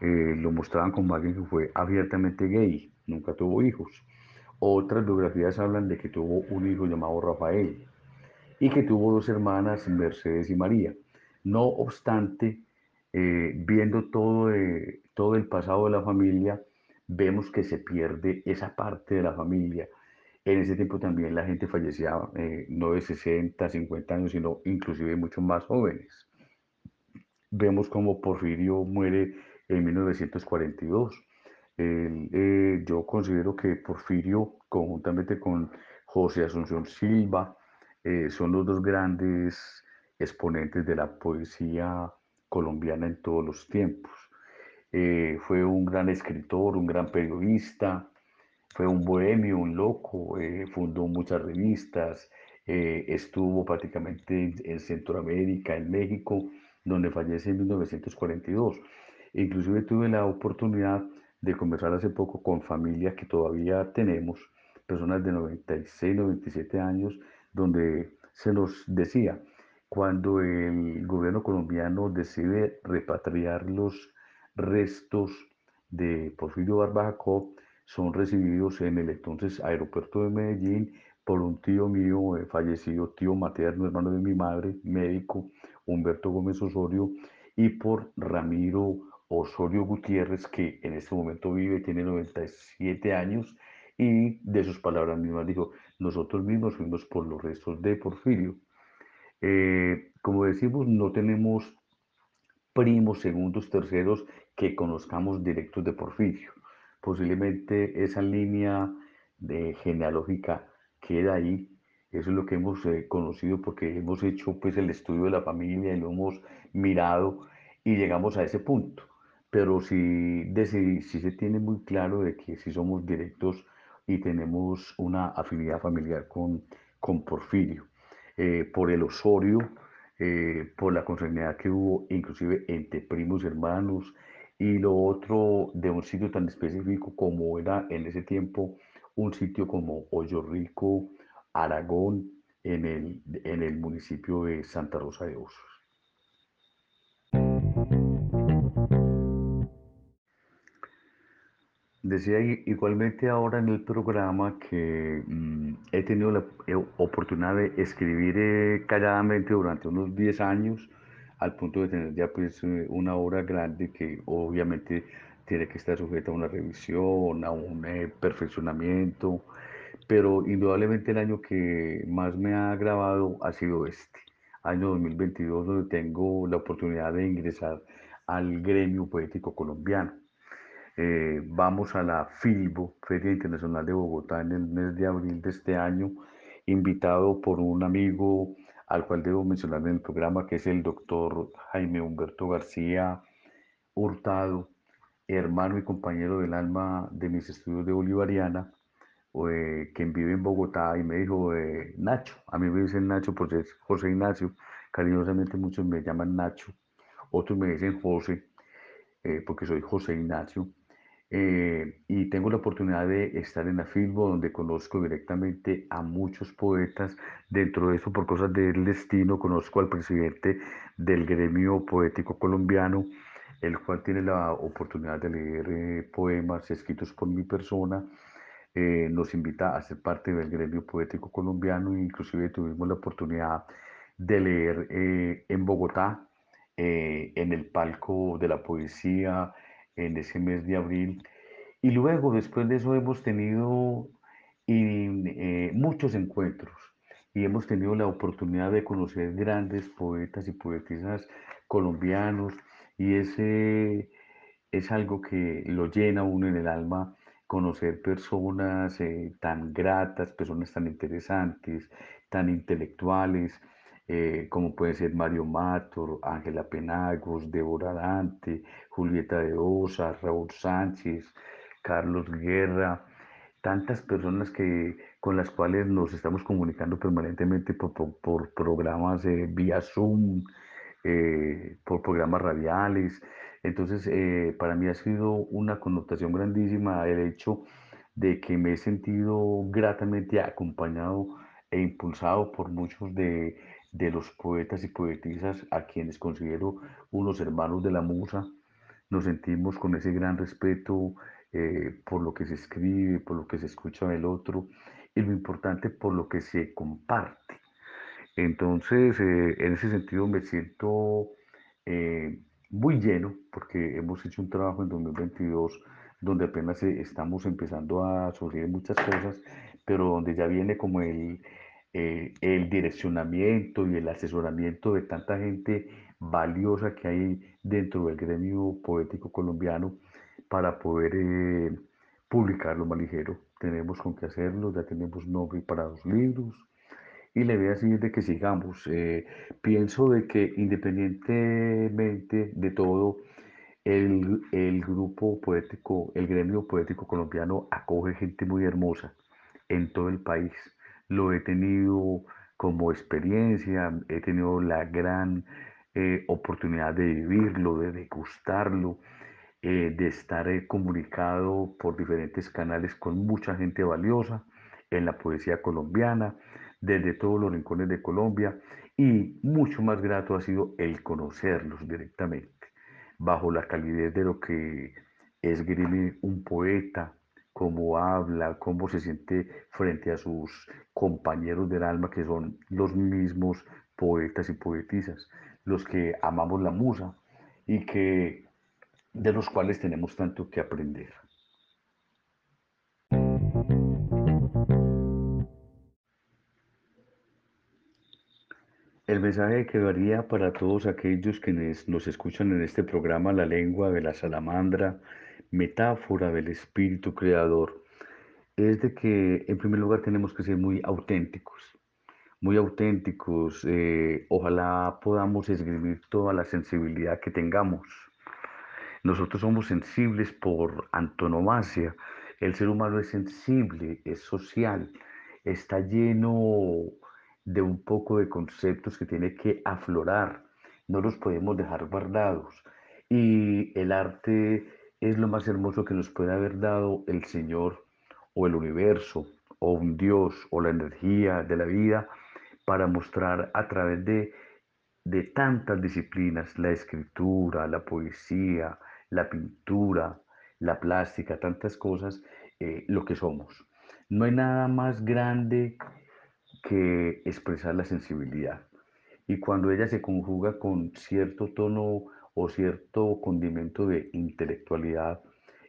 lo mostraban como alguien que fue abiertamente gay nunca tuvo hijos. Otras biografías hablan de que tuvo un hijo llamado Rafael y que tuvo dos hermanas, Mercedes y María. No obstante, eh, viendo todo, todo el pasado de la familia, vemos que se pierde esa parte de la familia. En ese tiempo también la gente fallecía eh, no de 60, 50 años, sino inclusive mucho más jóvenes. Vemos como Porfirio muere en 1942 eh, yo considero que Porfirio, conjuntamente con José Asunción Silva, eh, son los dos grandes exponentes de la poesía colombiana en todos los tiempos. Eh, fue un gran escritor, un gran periodista, fue un bohemio, un loco, fundó muchas revistas, estuvo prácticamente en, Centroamérica, en México, donde fallece en 1942. Inclusive tuve la oportunidad de conversar hace poco con familias que todavía tenemos, personas de 96, 97 años, donde se nos decía, cuando el gobierno colombiano decide repatriar los restos de Porfirio Barbajacó, son recibidos en el entonces aeropuerto de Medellín por un tío mío eh, fallecido, tío materno, hermano de mi madre, médico, Humberto Gómez Osorio, y por Ramiro Osorio Gutiérrez, que en este momento vive, tiene 97 años, y de sus palabras mismas dijo, nosotros mismos fuimos por los restos de Porfirio. Eh, como decimos, no tenemos primos, segundos, terceros que conozcamos directos de Porfirio. Posiblemente esa línea de genealógica queda ahí. Eso es lo que hemos eh, conocido porque hemos hecho pues el estudio de la familia y lo hemos mirado y llegamos a ese punto. Pero si, si, se tiene muy claro de que si somos directos y tenemos una afinidad familiar con, con Porfirio. Eh, por el Osorio, eh, por la consanguinidad que hubo inclusive entre primos hermanos, y lo otro de un sitio tan específico como era en ese tiempo un sitio como Hoyo Rico, Aragón, en el, en el municipio de Santa Rosa de Osos. Decía igualmente ahora en el programa que mm, he tenido la eh, oportunidad de escribir eh, calladamente durante unos 10 años, al punto de tener ya pues eh, una obra grande que obviamente tiene que estar sujeta a una revisión, a un perfeccionamiento, pero indudablemente el año que más me ha grabado ha sido este, año 2022, donde tengo la oportunidad de ingresar al gremio poético colombiano. Eh, vamos a la FILBO, Feria Internacional de Bogotá, en el mes de abril de este año, invitado por un amigo al cual debo mencionar en el programa, que es el doctor Jaime Humberto García Hurtado, hermano y compañero del alma de mis estudios de Bolivariana, eh, quien vive en Bogotá, y me dijo, eh, Nacho, a mí me dicen Nacho porque es José Ignacio, cariñosamente muchos me llaman Nacho, otros me dicen José, porque soy José Ignacio. Eh, y tengo la oportunidad de estar en la Filbo, donde conozco directamente a muchos poetas. Dentro de eso, por cosas del destino, conozco al presidente del gremio poético colombiano, el cual tiene la oportunidad de leer eh, poemas escritos por mi persona. Eh, nos invita a ser parte del gremio poético colombiano e inclusive tuvimos la oportunidad de leer en Bogotá, en el palco de la poesía, en ese mes de abril. Y luego, después de eso, hemos tenido eh, muchos encuentros y hemos tenido la oportunidad de conocer grandes poetas y poetisas colombianos y ese es algo que lo llena uno en el alma conocer personas eh, tan gratas, personas tan interesantes, tan intelectuales, eh, como pueden ser Mario Mator, Ángela Penagos, Débora Dante, Julieta de Osa, Raúl Sánchez, Carlos Guerra, tantas personas que, con las cuales nos estamos comunicando permanentemente por, programas eh, vía Zoom, eh, por programas radiales. Entonces, para mí ha sido una connotación grandísima el hecho de que me he sentido gratamente acompañado e impulsado por muchos de de los poetas y poetisas a quienes considero unos hermanos de la musa. Nos sentimos con ese gran respeto eh, por lo que se escribe, por lo que se escucha del otro y lo importante por lo que se comparte. Entonces, eh, en ese sentido me siento eh, muy lleno porque hemos hecho un trabajo en 2022 donde apenas estamos empezando a surgir muchas cosas, pero donde ya viene como el, eh, el direccionamiento y el asesoramiento de tanta gente valiosa que hay dentro del gremio poético colombiano para poder eh, publicarlo más ligero. Tenemos con qué hacerlo, ya tenemos nombre para los libros y la idea es de que sigamos. Eh, pienso de que independientemente de todo, el, el, grupo poético, el gremio poético colombiano acoge gente muy hermosa en todo el país lo he tenido como experiencia, he tenido la gran eh, oportunidad de vivirlo, de degustarlo, eh, de estar eh, comunicado por diferentes canales con mucha gente valiosa en la poesía colombiana, desde todos los rincones de Colombia, y mucho más grato ha sido el conocerlos directamente, bajo la calidez de lo que esgrime un poeta, cómo habla, cómo se siente frente a sus compañeros del alma, que son los mismos poetas y poetisas, los que amamos la musa y que de los cuales tenemos tanto que aprender. El mensaje que varía para todos aquellos que nos escuchan en este programa La lengua de la salamandra, metáfora del espíritu creador, es de que en primer lugar tenemos que ser muy auténticos, muy auténticos. Eh, ojalá podamos escribir toda la sensibilidad que tengamos. Nosotros somos sensibles por antonomasia. El ser humano es sensible, es social, está lleno de un poco de conceptos que tiene que aflorar, no los podemos dejar guardados. Y el arte es lo más hermoso que nos puede haber dado el Señor o el universo o un Dios o la energía de la vida para mostrar a través de, de tantas disciplinas, la escritura, la poesía, la pintura, la plástica, tantas cosas, eh, lo que somos. No hay nada más grande que expresar la sensibilidad. Y cuando ella se conjuga con cierto tono o cierto condimento de intelectualidad,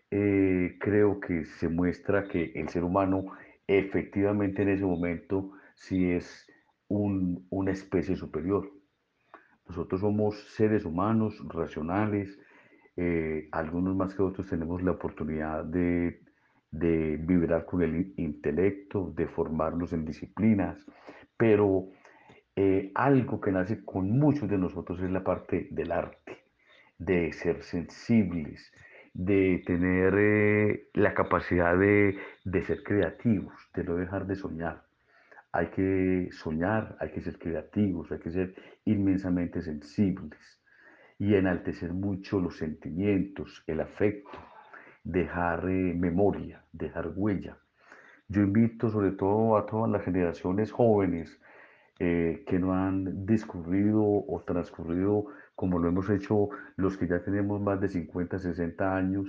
eh, creo que se muestra que el ser humano efectivamente en ese momento sí es una especie superior. Nosotros somos seres humanos, racionales, eh, algunos más que otros tenemos la oportunidad de de vibrar con el intelecto, de formarnos en disciplinas, pero eh, algo que nace con muchos de nosotros es la parte del arte, de ser sensibles, de tener eh, la capacidad de, de ser creativos, de no dejar de soñar. Hay que soñar, hay que ser creativos, hay que ser inmensamente sensibles y enaltecer mucho los sentimientos, el afecto, dejar eh, memoria, dejar huella. Yo invito sobre todo a todas las generaciones jóvenes eh, que no han discurrido o transcurrido como lo hemos hecho los que ya tenemos más de 50, 60 años,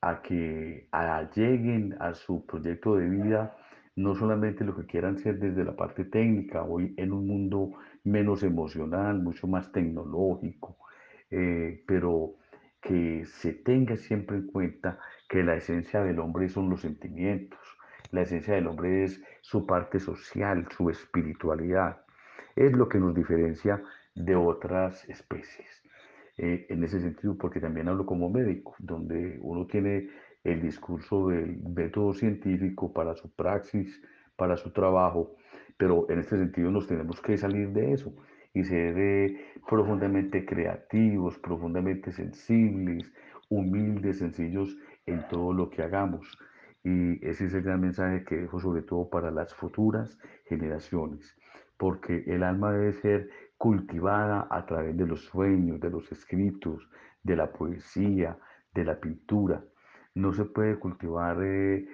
a que lleguen a su proyecto de vida no solamente lo que quieran ser desde la parte técnica, hoy en un mundo menos emocional, mucho más tecnológico, eh, pero que se tenga siempre en cuenta que la esencia del hombre son los sentimientos, la esencia del hombre es su parte social, su espiritualidad, es lo que nos diferencia de otras especies. Eh, en ese sentido, porque también hablo como médico, donde uno tiene el discurso del método científico para su praxis, para su trabajo, pero en este sentido nos tenemos que salir de eso y ser eh, profundamente creativos, profundamente sensibles, humildes, sencillos en todo lo que hagamos. Y ese es el gran mensaje que dejo sobre todo para las futuras generaciones, porque el alma debe ser cultivada a través de los sueños, de los escritos, de la poesía, de la pintura. No se puede cultivar eh,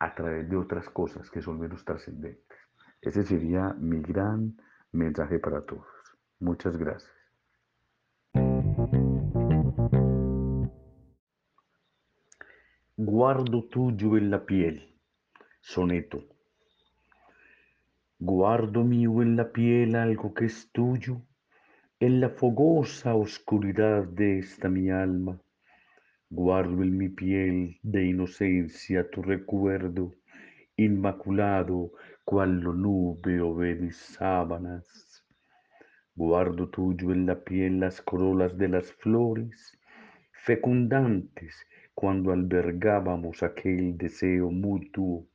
a través de otras cosas que son menos trascendentes. Ese sería mi gran mensaje para todos. Muchas gracias. Guardo tuyo en la piel. Soneto. Guardo mío en la piel algo que es tuyo, en la fogosa oscuridad de esta mi alma. Guardo en mi piel de inocencia tu recuerdo, inmaculado cual lo nube o mis sábanas. Guardo tuyo en la piel las corolas de las flores, fecundantes cuando albergábamos aquel deseo mutuo,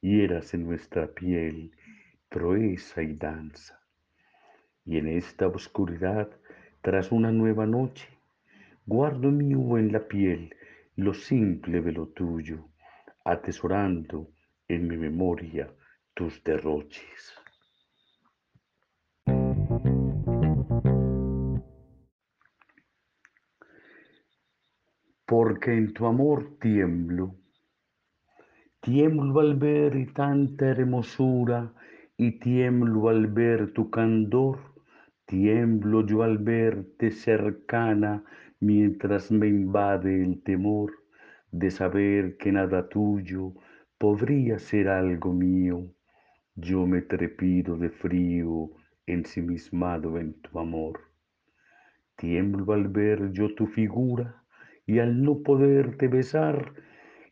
y eras en nuestra piel proeza y danza. Y en esta oscuridad, tras una nueva noche, guardo mi en la piel lo simple de lo tuyo, atesorando en mi memoria tus derroches. Porque en tu amor tiemblo. Tiemblo al ver tanta hermosura y tiemblo al ver tu candor. Tiemblo yo al verte cercana mientras me invade el temor de saber que nada tuyo podría ser algo mío. Yo me trepido de frío ensimismado en tu amor. Tiemblo al ver yo tu figura y al no poderte besar,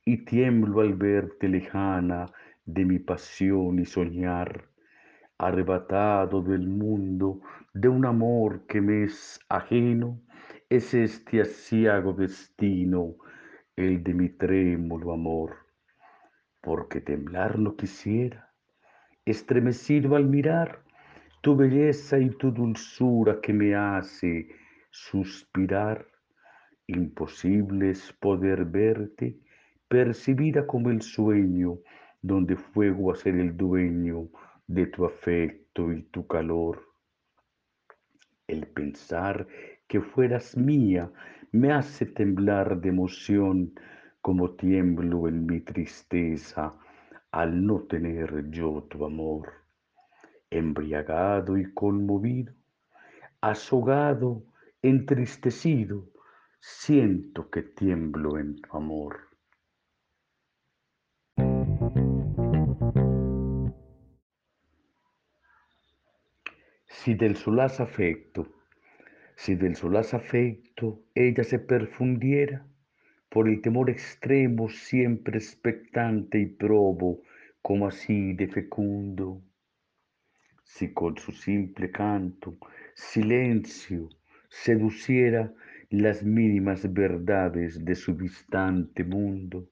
y tiemblo al verte lejana de mi pasión y soñar, arrebatado del mundo de un amor que me es ajeno, es este asiago destino, el de mi trémulo amor, porque temblar no quisiera, estremecido al mirar tu belleza y tu dulzura que me hace suspirar. Imposible es poder verte, percibida como el sueño, donde fuego a ser el dueño de tu afecto y tu calor. El pensar que fueras mía me hace temblar de emoción, como tiemblo en mi tristeza al no tener yo tu amor. Embriagado y conmovido, azogado entristecido, siento que tiemblo en tu amor. Si del solaz afecto, si del solaz afecto ella se perfundiera, por el temor extremo siempre expectante y probo, como así de fecundo, si con su simple canto, silencio, seduciera las mínimas verdades de su distante mundo.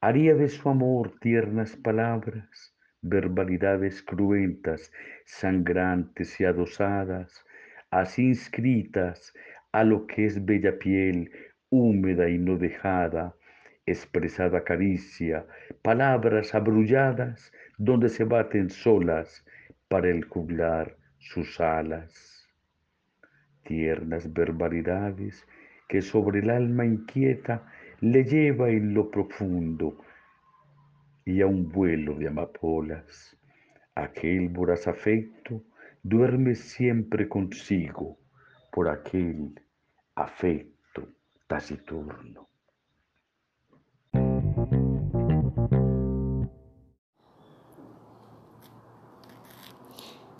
Haría de su amor tiernas palabras, verbalidades cruentas, sangrantes y adosadas, así inscritas a lo que es bella piel, húmeda y no dejada, expresada caricia, palabras abrulladas donde se baten solas para el juglar sus alas tiernas barbaridades que sobre el alma inquieta le lleva en lo profundo y a un vuelo de amapolas. Aquel voraz afecto duerme siempre consigo por aquel afecto taciturno.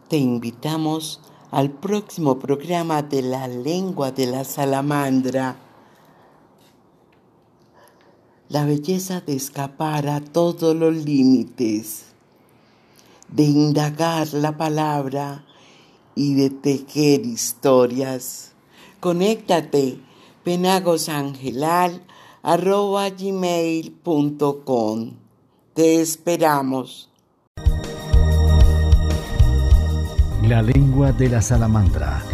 Te invitamos al próximo programa de la lengua de la salamandra. La belleza de escapar a todos los límites, de indagar la palabra y de tejer historias. Conéctate penagosangelal.gmail.com Te esperamos. La lengua de la salamandra,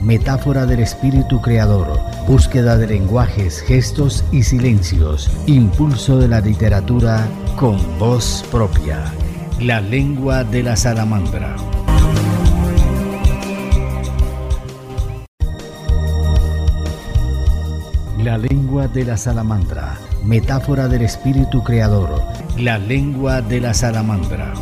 metáfora del espíritu creador, búsqueda de lenguajes, gestos y silencios, impulso de la literatura con voz propia. La lengua de la salamandra. La lengua de la salamandra, metáfora del espíritu creador, la lengua de la salamandra.